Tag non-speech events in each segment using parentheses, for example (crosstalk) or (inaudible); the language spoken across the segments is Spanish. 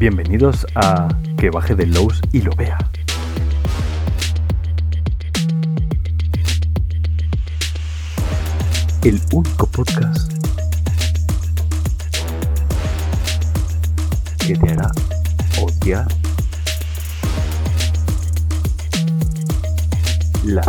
Bienvenidos a Que baje del Lowe's y lo vea. El único podcast que te hará odiar la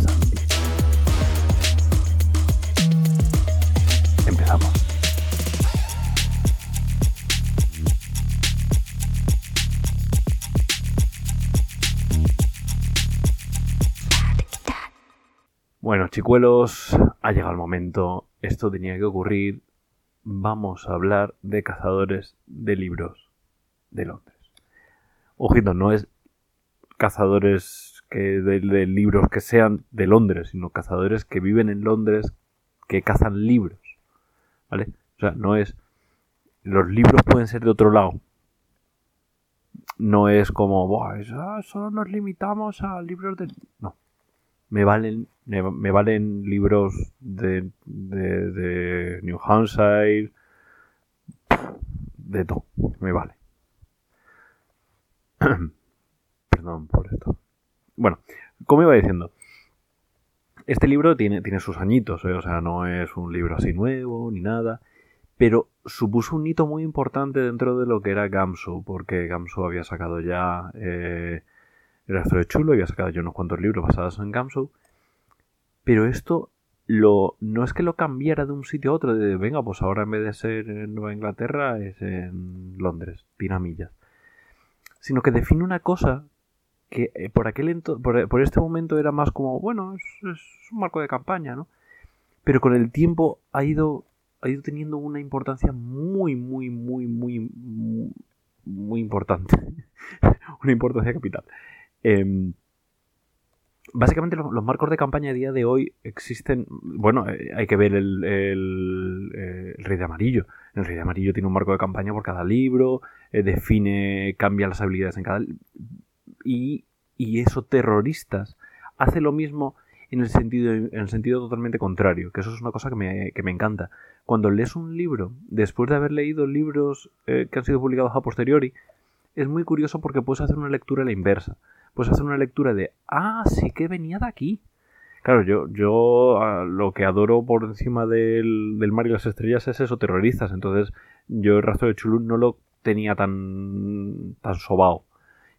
chicuelos, ha llegado el momento. Esto tenía que ocurrir. Vamos a hablar de cazadores de libros de Londres. Ojito, no es cazadores que de, libros que sean de Londres, sino cazadores que viven en Londres que cazan libros. ¿Vale? O sea, no es. Los libros pueden ser de otro lado. No es como, "Buah, es- ah, solo nos limitamos a libros de. No. Me valen, me, valen libros de, de, New Hampshire. De todo. Me vale. (clears throat) Perdón por esto. Bueno, como iba diciendo, este libro tiene, tiene sus añitos, ¿eh? o sea, no es un libro así nuevo ni nada, pero supuso un hito muy importante dentro de lo que era Gamsu, porque Gamsu había sacado ya eh, el rastro de chulo, había sacado ya unos cuantos libros basados en Gamsu, pero esto lo, no es que lo cambiara de un sitio a otro, de venga, pues ahora en vez de ser en Nueva Inglaterra es en Londres, tiramillas, sino que define una cosa que eh, por aquel ento- por, por este momento era más como, bueno, es, es un marco de campaña, ¿no? Pero con el tiempo ha ido, ha ido teniendo una importancia muy, muy, muy, muy, muy, muy importante. (laughs) una importancia capital. Em, básicamente los, marcos de campaña a día de hoy existen, bueno, eh, hay que ver eh, el Rey de Amarillo. El Rey de Amarillo tiene un marco de campaña por cada libro, eh, define, cambia las habilidades en cada y, y eso terroristas hace lo mismo en el sentido en el sentido totalmente contrario que eso es una cosa que me, que me encanta cuando lees un libro después de haber leído libros que han sido publicados a posteriori es muy curioso porque puedes hacer una lectura a la inversa puedes hacer una lectura de ah sí que venía de aquí Claro, yo, yo ah, lo que adoro por encima del, del mar y las estrellas es eso, terroristas. Entonces, yo el rastro de Chulun no lo tenía tan, tan sobao.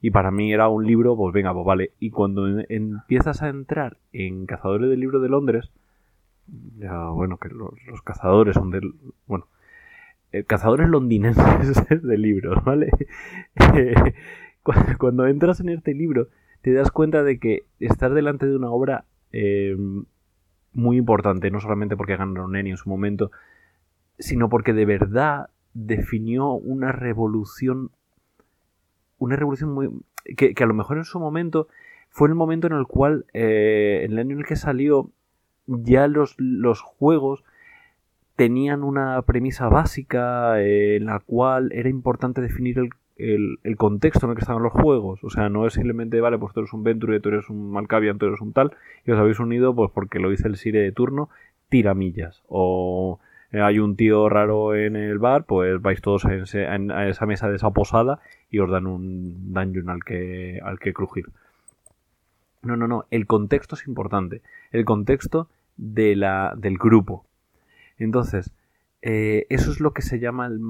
Y para mí era un libro, pues venga, pues vale. Y cuando empiezas a entrar en Cazadores del Libro de Londres, ya bueno, que los, cazadores son del. Bueno, eh, cazadores londinenses (laughs) de libros, ¿vale? (laughs) Cu- (laughs) cuando entras en este libro, te das cuenta de que estás delante de una obra eh, muy importante, no solamente porque ganaron Neni en su momento, sino porque de verdad definió una revolución una revolución muy que, que a lo mejor en su momento fue el momento en el cual eh, en el año en el que salió ya los, los juegos tenían una premisa básica eh, en la cual era importante definir el, el- contexto en el que estaban los juegos. O sea, no es simplemente, vale, pues tú eres un Venture, tú eres un Malkavian, tú eres un tal, y os habéis unido pues porque lo dice el Sire de turno, tiramillas. O eh, hay un tío raro en el bar, pues vais todos a, esa mesa de esa posada y os dan un dungeon al que, al que crujir. No, no, no. El contexto es importante. El contexto de la, del grupo. Entonces, eh, eso es lo que se llama el,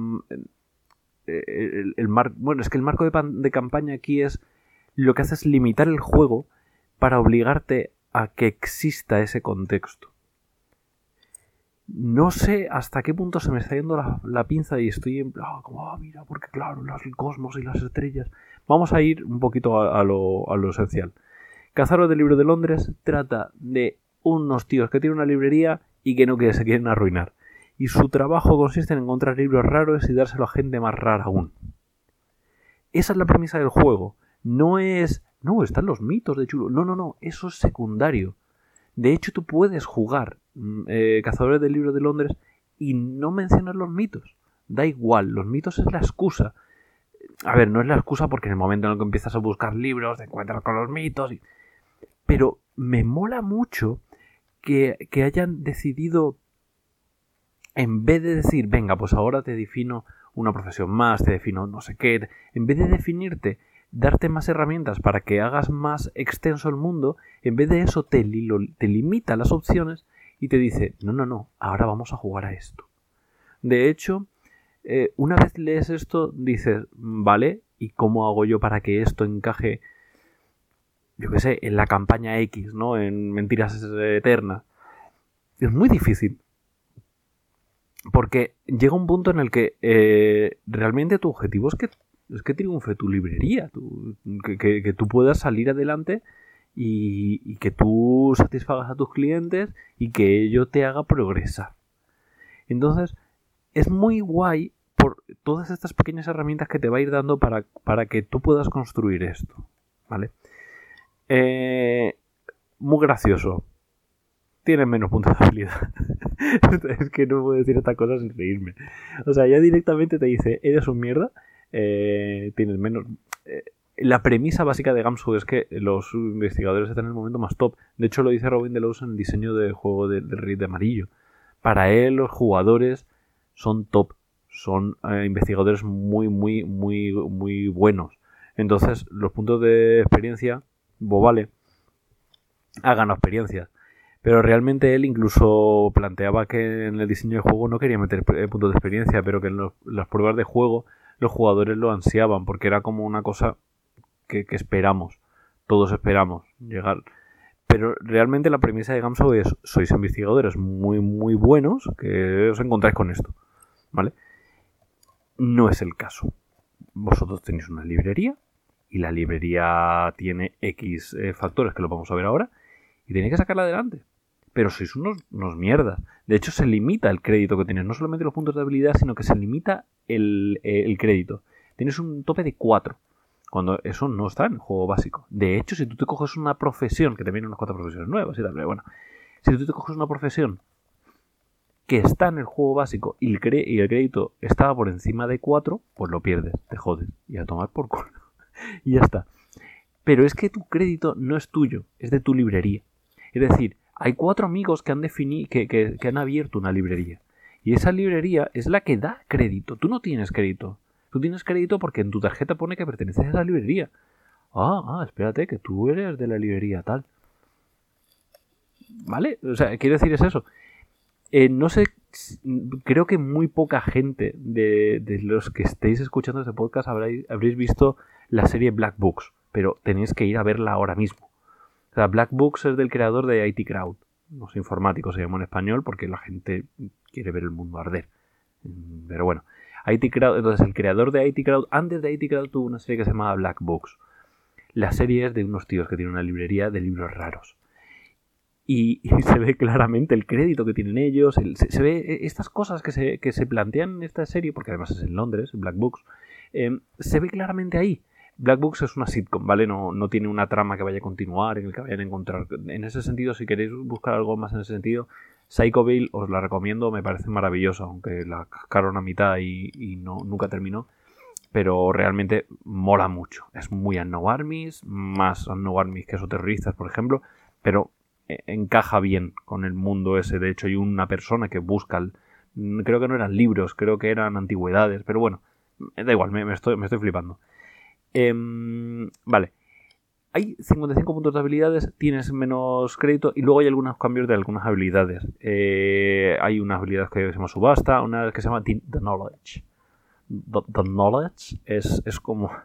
el, el mar- Bueno, es que el marco de, pan- de campaña aquí es lo que hace es limitar el juego para obligarte a que exista ese contexto. No sé hasta qué punto se me está yendo la, pinza y estoy en plan, ah, como, ah, mira, porque claro, el cosmos y las estrellas. Vamos a ir un poquito a, lo, a lo esencial. Cazadores del Libro de Londres trata de unos tíos que tienen una librería y que no se quieren arruinar. Y su trabajo consiste en encontrar libros raros y dárselo a gente más rara aún. Esa es la premisa del juego. No es. No, están los mitos de chulo. No, no, no. Eso es secundario. De hecho, tú puedes jugar mm, eh, Cazadores del Libro de Londres y no mencionar los mitos. Da igual, los mitos es la excusa. A ver, no es la excusa porque en el momento en el que empiezas a buscar libros te encuentras con los mitos. Pero me mola mucho que, que hayan decidido, en vez de decir, venga, pues ahora te defino una profesión más, te defino no sé qué. En vez de definirte, darte más herramientas para que hagas más extenso el mundo, en vez de eso te, te limita las opciones y te dice, no, no, no, ahora vamos a jugar a esto. De hecho, eh, una vez lees esto, dices, vale, ¿y cómo hago yo para que esto encaje, yo qué sé, en la campaña X, ¿no? En Mentiras Eternas. Es muy difícil. Porque llega un punto en el que eh, realmente tu objetivo es que, es que triunfe tu librería, que, tú puedas salir adelante y, y, que tú satisfagas a tus clientes y que ello te haga progresar. Entonces, es muy guay por todas estas pequeñas herramientas que te va a ir dando para, para que tú puedas construir esto. ¿Vale? Eh, muy gracioso. Tiene menos puntos de habilidad. (laughs) es que no puedo decir esta cosa sin reírme. O sea, ya directamente te dice, eres un mierda, eh, tienes menos... Eh, la premisa básica de Gamsu es que los investigadores están en el momento más top. De hecho, lo dice Robin Delos en el diseño del juego del de Rey de Amarillo. Para él, los jugadores son top, son eh, investigadores muy, muy, muy, muy buenos. Entonces, los puntos de experiencia, vale, hagan experiencias. Pero realmente él incluso planteaba que en el diseño del juego no quería meter eh, puntos de experiencia, pero que en las pruebas de juego los jugadores lo ansiaban, porque era como una cosa que, que esperamos, todos esperamos llegar. Pero realmente la premisa de Gamso es, sois investigadores muy, muy buenos que os encontráis con esto. ¿Vale? No es el caso. Vosotros tenéis una librería y la librería tiene X eh, factores que lo vamos a ver ahora y tenéis que sacarla adelante. Pero sois unos, unos mierdas. De hecho, se limita el crédito que tienes. No solamente los puntos de habilidad, sino que se limita el, eh, el crédito. Tienes un tope de 4 cuando eso no está en el juego básico. De hecho, si tú te coges una profesión, que vienen unas cuatro profesiones nuevas y tal, pero bueno, si tú te coges una profesión que está en el juego básico y el, crédito estaba por encima de 4, pues lo pierdes, te jodes y a tomar por culo. (laughs) y ya está. Pero es que tu crédito no es tuyo, es de tu librería. Es decir, hay cuatro amigos que han definido, que, que han abierto una librería. Y esa librería es la que da crédito. Tú no tienes crédito. Tú tienes crédito porque en tu tarjeta pone que perteneces a esa librería. Ah, ah, espérate, que tú eres de la librería tal. ¿Vale? O sea, quiero decir es eso. Eh, no sé, creo que muy poca gente de, los que estéis escuchando este podcast habréis, visto la serie Black Books, pero tenéis que ir a verla ahora mismo. O sea, Black Books es del creador de IT Crowd. Los informáticos se llaman en español porque la gente quiere ver el mundo arder. Pero bueno, IT Crowd, entonces el creador de IT Crowd, antes de IT Crowd tuvo una serie que se llamaba Black Box. La serie es de unos tíos que tienen una librería de libros raros. Y, (laughs) se ve claramente el crédito que tienen ellos, se, ve e, estas cosas que se, que se, plantean en esta serie, porque además es en Londres, Black Books, em, se ve claramente ahí. Black Books es una sitcom, ¿vale? No, no, tiene una trama que vaya a continuar, en el que vayan a encontrar. En ese sentido, si queréis buscar algo más en ese sentido, Psychoville os la recomiendo, me parece maravillosa, aunque la cascaron a mitad y, no, nunca terminó. Pero realmente mola mucho. Es muy No Armies, más No Armies que terroristas, por ejemplo, pero eh, encaja bien con el mundo ese. De hecho, hay una persona que busca, creo que no eran libros, creo que eran antigüedades, pero bueno, da igual, me, estoy, me estoy flipando. Em, vale hay 55 puntos de habilidades, tienes menos crédito y luego hay algunos cambios de algunas habilidades. Eh, hay unas habilidades que se llama subasta, una que se llama The, Knowledge. The, Knowledge es, es, como... (laughs)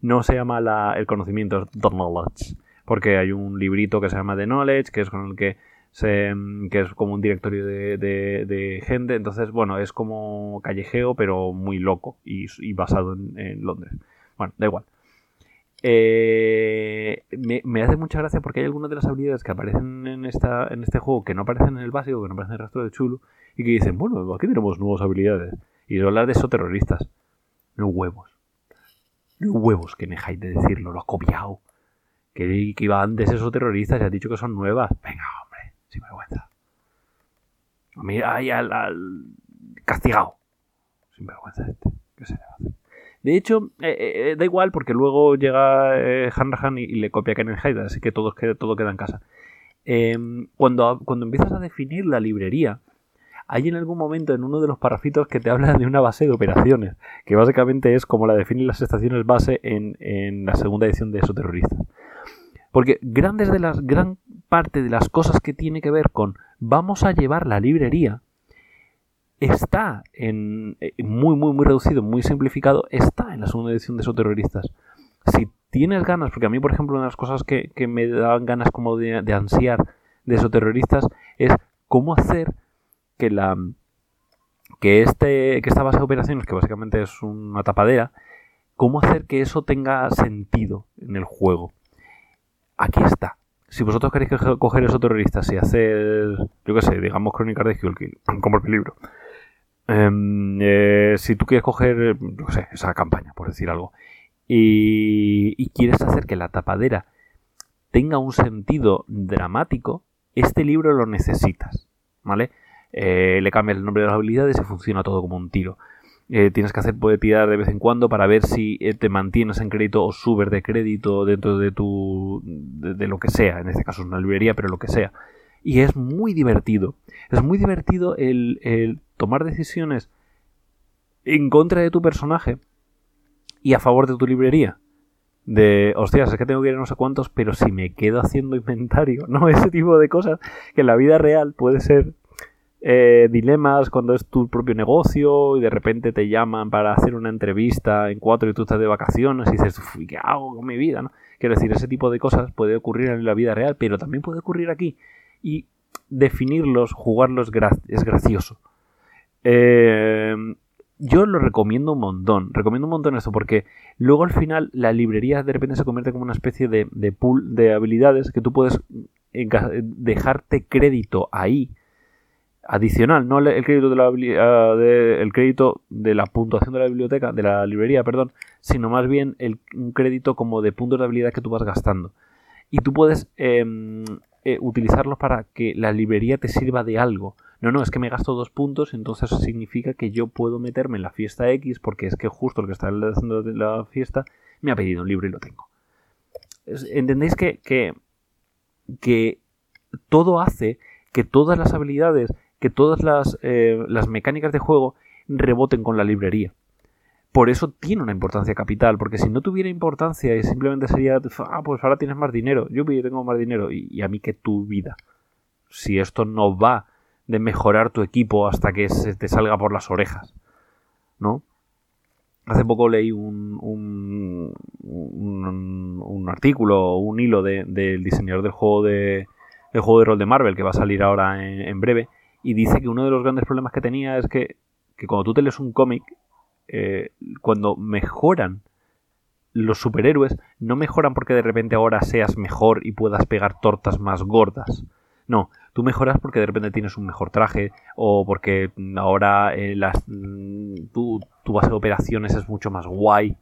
No se llama la, el conocimiento, es The Knowledge. Porque hay un librito que se llama The Knowledge, que es con el que se, que es como un directorio de, de, gente. Entonces, bueno, es como callejeo, pero muy loco y, basado en Londres. Bueno, da igual. Eh, me, hace mucha gracia porque hay algunas de las habilidades que aparecen en, esta, en este juego que no aparecen en el básico, que no aparecen en el resto de chulo, y que dicen, bueno, aquí tenemos nuevas habilidades. Y son las de esos terroristas. No huevos. No huevos que me dejáis de decirlo, lo has copiado. Que, que iba antes esos terroristas y has dicho que son nuevas. Venga, hombre, sin vergüenza. Mira ahí al, al castigado. Sin vergüenza este. ¿Qué se le va a hacer? De hecho, eh, eh, da igual porque luego llega eh, Hanrahan y, le copia a Kenen Hyde, así que todo, todo queda en casa. Em, cuando, cuando empiezas a definir la librería, hay en algún momento en uno de los parrafitos que te habla de una base de operaciones, que básicamente es como la definen las estaciones base en, en la segunda edición de esos terroristas. Porque grandes de las, gran parte de las cosas que tiene que ver con vamos a llevar la librería está en eh, muy, muy, muy reducido, muy simplificado, está en la segunda edición de esos terroristas. Si tienes ganas, porque a mí, por ejemplo, una de las cosas que, me daban ganas como de, ansiar de esos terroristas es cómo hacer que la que este que esta base de operaciones que básicamente es una tapadera cómo hacer que eso tenga sentido en el juego aquí está si vosotros queréis coger esos terroristas y hacer yo qué sé digamos crónicas de Kill como el libro eh, si tú quieres coger, sé, esa campaña, por decir algo, y, quieres hacer que la tapadera tenga un sentido dramático, este libro lo necesitas, ¿vale? Eh, le cambias el nombre de las habilidades y funciona todo como un tiro. Eh, tienes que hacer tirar de vez en cuando para ver si te mantienes en crédito o subes de crédito dentro de tu de, lo que sea en este caso es una librería pero lo que sea y es muy divertido es muy divertido el tomar decisiones en contra de tu personaje y a favor de tu librería. De, hostias, es que tengo que ir a no sé cuántos, pero si me quedo haciendo (laughs) inventario, ¿no? (laughs) Ese tipo de cosas que en la vida real puede ser eh, dilemas cuando es tu propio negocio y de repente te llaman para hacer una entrevista en cuatro y tú estás de vacaciones y dices, ¿qué hago con mi vida? ¿no? Quiero decir, ese tipo de cosas puede ocurrir en la vida real, pero también puede ocurrir aquí. Y definirlos, jugarlos es gracioso. Eh, yo lo recomiendo un montón. Recomiendo un montón esto porque luego al final la librería de repente se convierte como una especie de, pool de habilidades que tú puedes dejarte crédito ahí adicional, no el crédito de la ah, el crédito de la puntuación de la biblioteca, de la librería, perdón, sino más bien el, un crédito como de puntos de habilidad que tú vas gastando. Y tú puedes em, eh, utilizarlos para que la librería te sirva de algo. No, no, es que me gasto dos puntos, entonces significa que yo puedo meterme en la fiesta X porque es que justo el que está haciendo la fiesta me ha pedido un libro y lo tengo. ¿Entendéis que, que, todo hace que todas las habilidades, que todas las, eh, las mecánicas de juego reboten con la librería? por eso tiene una importancia capital, porque si no tuviera importancia y simplemente sería, ah, pues ahora tienes más dinero, yo tengo más dinero, y, y, a mí que tu vida. Si esto no va de mejorar tu equipo hasta que se te salga por las orejas, ¿no? Hace poco leí un, un, un, artículo, un hilo del diseñador del juego de, juego de rol de Marvel que va a salir ahora en, breve y dice que uno de los grandes problemas que tenía es que, cuando tú te lees un cómic, eh, cuando mejoran los superhéroes, no mejoran porque de repente ahora seas mejor y puedas pegar tortas más gordas. No, tú mejoras porque de repente tienes un mejor traje o porque ahora eh, las, mm, tu, base de operaciones es mucho más guay.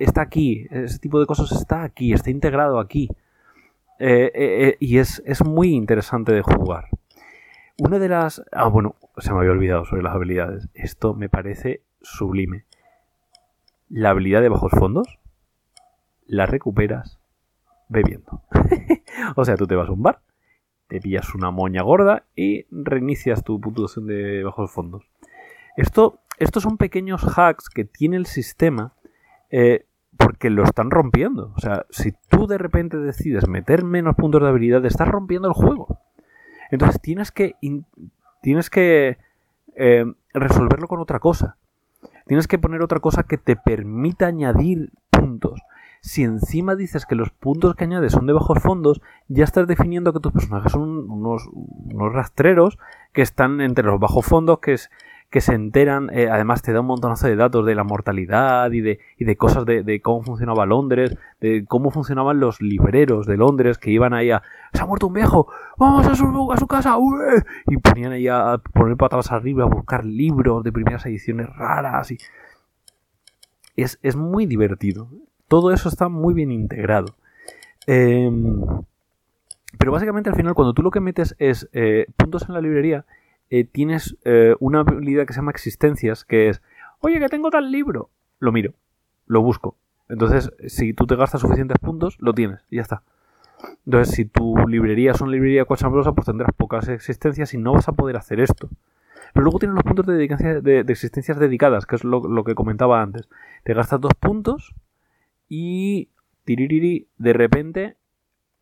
Está aquí, ese tipo de cosas está aquí, está integrado aquí. Eh, eh, y es, es, muy interesante de jugar. Una de las... Ah, bueno, se me había olvidado sobre las habilidades. Esto me parece sublime. La habilidad de bajos fondos la recuperas bebiendo. (laughs) o sea, tú te vas a un bar, te pillas una moña gorda y reinicias tu puntuación de bajos fondos. Esto, estos son pequeños hacks que tiene el sistema eh, porque lo están rompiendo. O sea, si tú de repente decides meter menos puntos de habilidad, estás rompiendo el juego. Entonces tienes que, tienes que eh, resolverlo con otra cosa. Tienes que poner otra cosa que te permita añadir puntos si encima dices que los puntos que añades son de bajos fondos, ya estás definiendo que tus personajes son unos, unos rastreros que están entre los bajos fondos, que, es, que se enteran, eh, además te da un montonazo de datos de la mortalidad y de, y de cosas de, cómo funcionaba Londres, de cómo funcionaban los libreros de Londres que iban ahí a, se ha muerto un viejo, vamos a su, casa, y ponían ahí a poner patadas arriba, a buscar libros de primeras ediciones raras y... Es, es muy divertido. Todo eso está muy bien integrado. Em, pero básicamente al final, cuando tú lo que metes es eh, puntos en la librería, eh, tienes eh, una habilidad que se llama existencias, que es, oye, que tengo tal libro. Lo miro, lo busco. Entonces, si tú te gastas suficientes puntos, lo tienes y ya está. Entonces, si tu librería es una librería cochambrosa, pues tendrás pocas existencias y no vas a poder hacer esto. Pero luego tienes los puntos de, de, existencias dedicadas, que es lo, que comentaba antes. Te gastas dos puntos y tiririri, de repente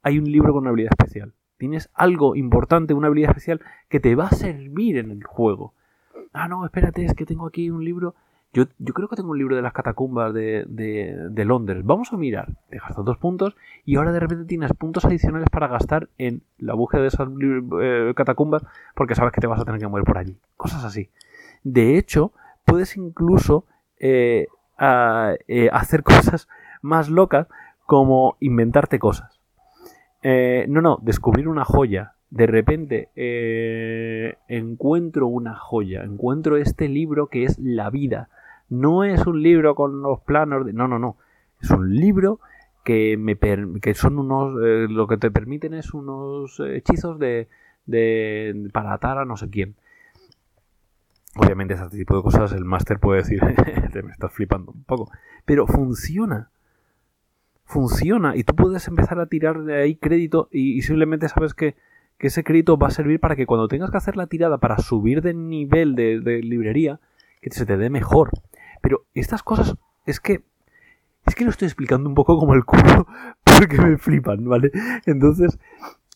hay un libro con una habilidad especial. Tienes algo importante, una habilidad especial que te va a servir en el juego. Ah, no, espérate, es que tengo aquí un libro yo, creo que tengo un libro de las catacumbas de, de, Londres. Vamos a mirar. Te gastas dos puntos y ahora de repente tienes puntos adicionales para gastar en la búsqueda de esas eh, catacumbas porque sabes que te vas a tener que mover por allí. Cosas así. De hecho, puedes incluso eh, eh, hacer (laughs) cosas más locas como inventarte cosas. no, no, descubrir una joya. De repente encuentro una joya, encuentro este libro que es la vida no es un libro con los planos de... No, no, no. Es un libro que, me que son unos... Eh, lo que te permiten es unos hechizos de, de... para atar a no sé quién. Obviamente ese tipo de cosas el máster puede decir, (laughs) te me estás flipando un poco. Pero funciona. Funciona. Y tú puedes empezar a tirar de ahí crédito y, simplemente sabes que, que, ese crédito va a servir para que cuando tengas que hacer la tirada para subir de nivel de, librería, que se te dé mejor. Pero estas cosas es que es que lo estoy explicando un poco como el culo (laughs) porque me flipan, ¿vale? Entonces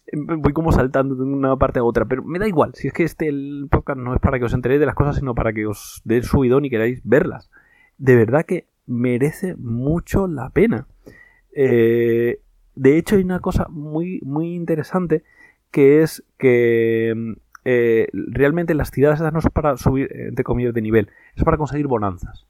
em, voy como saltando de una parte a otra, pero me da igual, si es que este podcast no es para que os enteréis de las cosas, sino para que os dé el subidón y queráis verlas. De verdad que merece mucho la pena. Eh, de hecho, hay una cosa muy, muy interesante que es que em, eh, realmente las tiradas no son para subir, entre comillas, de nivel, es para conseguir bonanzas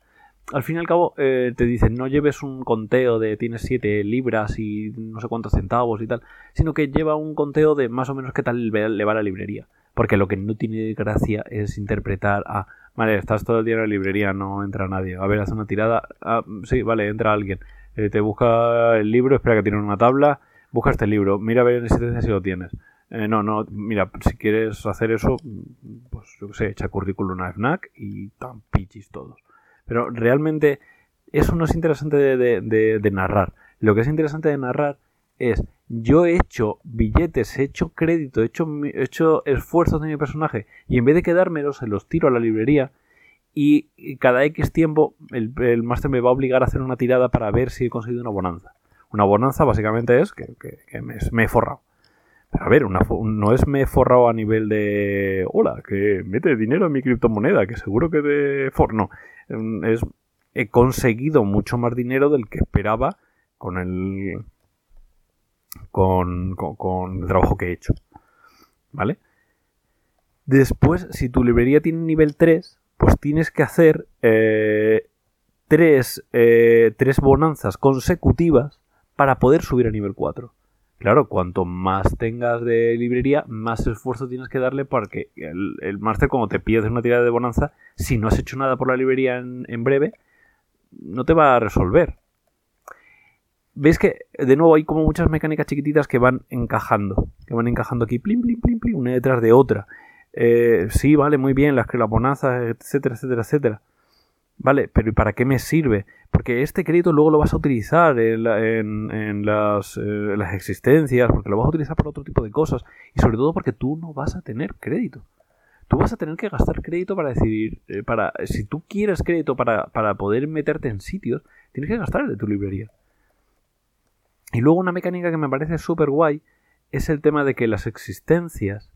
al fin y al cabo eh, te dicen no lleves un conteo de tienes 7 libras y no sé cuántos centavos y tal, sino que lleva un conteo de más o menos qué tal le va la librería. Porque lo que no tiene gracia es interpretar a, vale, estás todo el día en la librería, no entra nadie. A ver, haz una tirada. Ah, sí, vale, entra alguien. Eh, te busca el libro, espera que tiene una tabla, busca este libro, mira a ver en existencia si lo tienes. Eh, no, no, mira, si quieres hacer eso, pues yo qué sé, echa currículum a FNAC y tan pichis todos. Pero realmente eso no es interesante de, narrar. Lo que es interesante de narrar es yo he hecho billetes, he hecho crédito, he hecho, hecho esfuerzos de mi personaje y en vez de quedármelos se los tiro a la librería y cada X tiempo el, máster me va a obligar a hacer una tirada para ver si he conseguido una bonanza. Una bonanza básicamente es que, me, he forrado. Pero a ver, no es me he forrado a nivel de hola, que mete dinero en mi criptomoneda, que seguro que de for. No, es, he conseguido mucho más dinero del que esperaba con el, con, con, el trabajo que he hecho. ¿Vale? Después, si tu librería tiene nivel 3, pues tienes que hacer eh, tres, eh, tres bonanzas consecutivas para poder subir a nivel 4. Claro, cuanto más tengas de librería, más esfuerzo tienes que darle porque el, el máster, cuando te pides una tirada de bonanza, si no has hecho nada por la librería en, breve, no te va a resolver. Veis que, de nuevo, hay como muchas mecánicas chiquititas que van encajando. Que van encajando aquí, plim, plim, plim, plim, una detrás de otra. Eh, sí, vale, muy bien, las que la bonanza, etcétera, etcétera, etcétera. Vale, pero ¿y para qué me sirve? Porque este crédito luego lo vas a utilizar en, las, eh, las, existencias, porque lo vas a utilizar para otro tipo de cosas, y sobre todo porque tú no vas a tener crédito. Tú vas a tener que gastar crédito para decidir, eh, para, si tú quieres crédito para, para poder meterte en sitios, tienes que gastar de tu librería. Y luego una mecánica que me parece súper guay es el tema de que las existencias,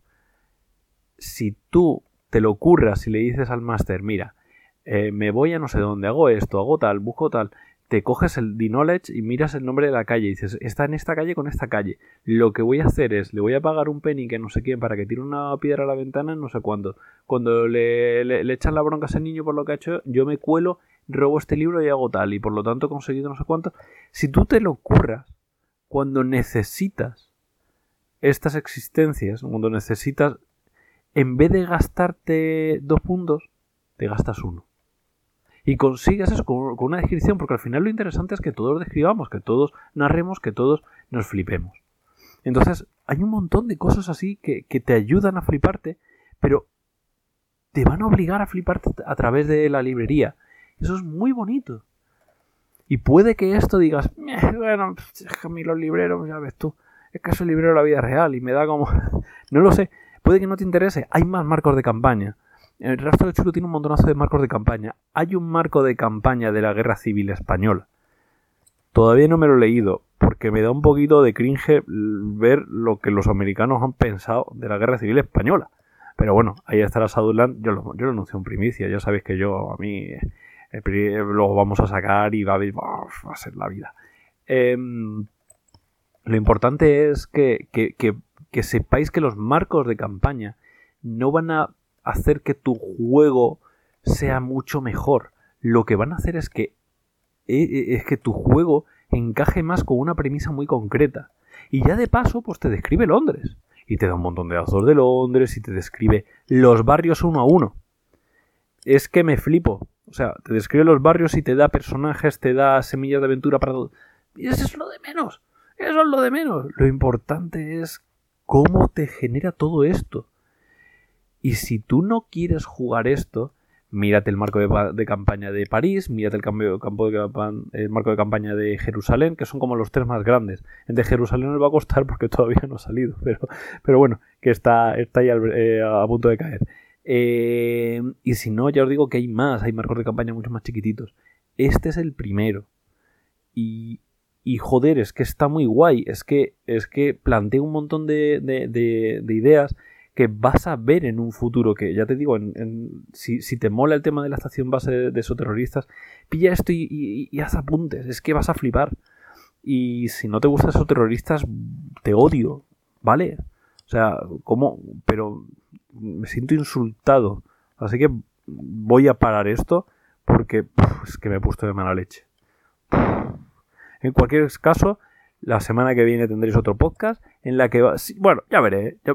si tú te lo ocurras y le dices al máster, mira, eh, me voy a no sé dónde, hago esto, hago tal, busco tal, te coges el D-Knowledge y miras el nombre de la calle y dices, está en esta calle con esta calle. Lo que voy a hacer es, le voy a pagar un penny que no sé quién para que tire una piedra a la ventana en no sé cuándo. Cuando le, le, echan la bronca a ese niño por lo que ha hecho, yo me cuelo, robo este libro y hago tal. Y por lo tanto he conseguido no sé cuánto. Si tú te lo curras, cuando necesitas estas existencias, cuando necesitas, en vez de gastarte dos puntos, te gastas uno y consigas eso con, una descripción, porque al final lo interesante es que todos describamos, que todos narremos, que todos nos flipemos. Entonces, hay un montón de cosas así que, te ayudan a fliparte, pero te van a obligar a fliparte a través de la librería. Eso es muy bonito. Y puede que esto digas, bueno, es que a mí los libreros, ya ves tú, es que soy librero de la vida real y me da como... (laughs) no lo sé, puede que no te interese, hay más marcos de campaña. El rastro de chulo tiene un montonazo de marcos de campaña. Hay un marco de campaña de la Guerra Civil Española. Todavía no me lo he leído, porque me da un poquito de cringe ver lo que los americanos han pensado de la Guerra Civil Española. Pero bueno, ahí estará Sadurland. Yo lo, yo lo anuncio en primicia. Ya sabéis que yo, a mí, lo vamos a sacar y va a, va a ser la vida. Em, lo importante es que, que sepáis que los marcos de campaña no van a hacer que tu juego sea mucho mejor. Lo que van a hacer es que e, e, es que tu juego encaje más con una premisa muy concreta. Y ya de paso, pues te describe Londres. Y te da un montón de datos de Londres y te describe los barrios uno a uno. Es que me flipo. O sea, te describe los barrios y te da personajes, te da semillas de aventura para. Y eso es lo de menos. Eso es lo de menos. Lo importante es cómo te genera todo esto. Y si tú no quieres jugar esto, mírate el marco de, campaña de París, mírate el, cambio, campo de, el marco de campaña de Jerusalén, que son como los tres más grandes. El de Jerusalén nos va a costar porque (laughs) todavía no ha salido, pero, pero bueno, que está, está ahí eh, a punto de caer. Eh, y si no, ya os digo que hay más, hay marcos de campaña mucho más chiquititos. Este es el primero. Y, y joder, es que está muy guay. Es que, es que plantea un montón de, de, de ideas que vas a ver en un futuro, que ya te digo, si, te mola el tema de la estación base de, esos terroristas, pilla esto y, haz apuntes, es que vas a flipar. Y si no te gustan esos terroristas, te odio, ¿vale? O sea, ¿cómo? Pero me siento insultado. Así que voy a parar esto porque es que me he puesto de mala leche. En cualquier caso, la semana que viene tendréis otro podcast en la que va... Bueno, ya veré. ¿eh?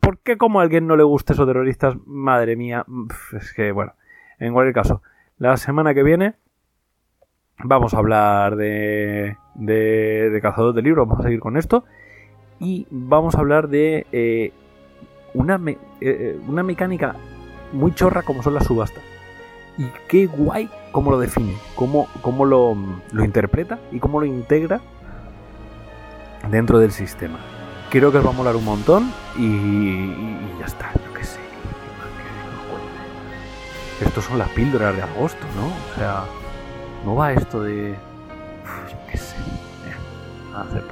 ¿Por qué como a alguien no le gusta esos terroristas? Madre mía. Es que, bueno, en cualquier caso, la semana que viene vamos a hablar de, de, de cazadores de libros, vamos a seguir con esto. Y vamos a hablar de eh, una, eh, eh, una mecánica muy chorra como son las subastas. Y qué guay cómo lo define, cómo, cómo lo, lo interpreta y cómo lo integra dentro del sistema creo que os va a molar un montón y, ya está, yo qué sé. Estos son las píldoras de agosto, ¿no? O sea, no va esto de... yo qué sé. a hacer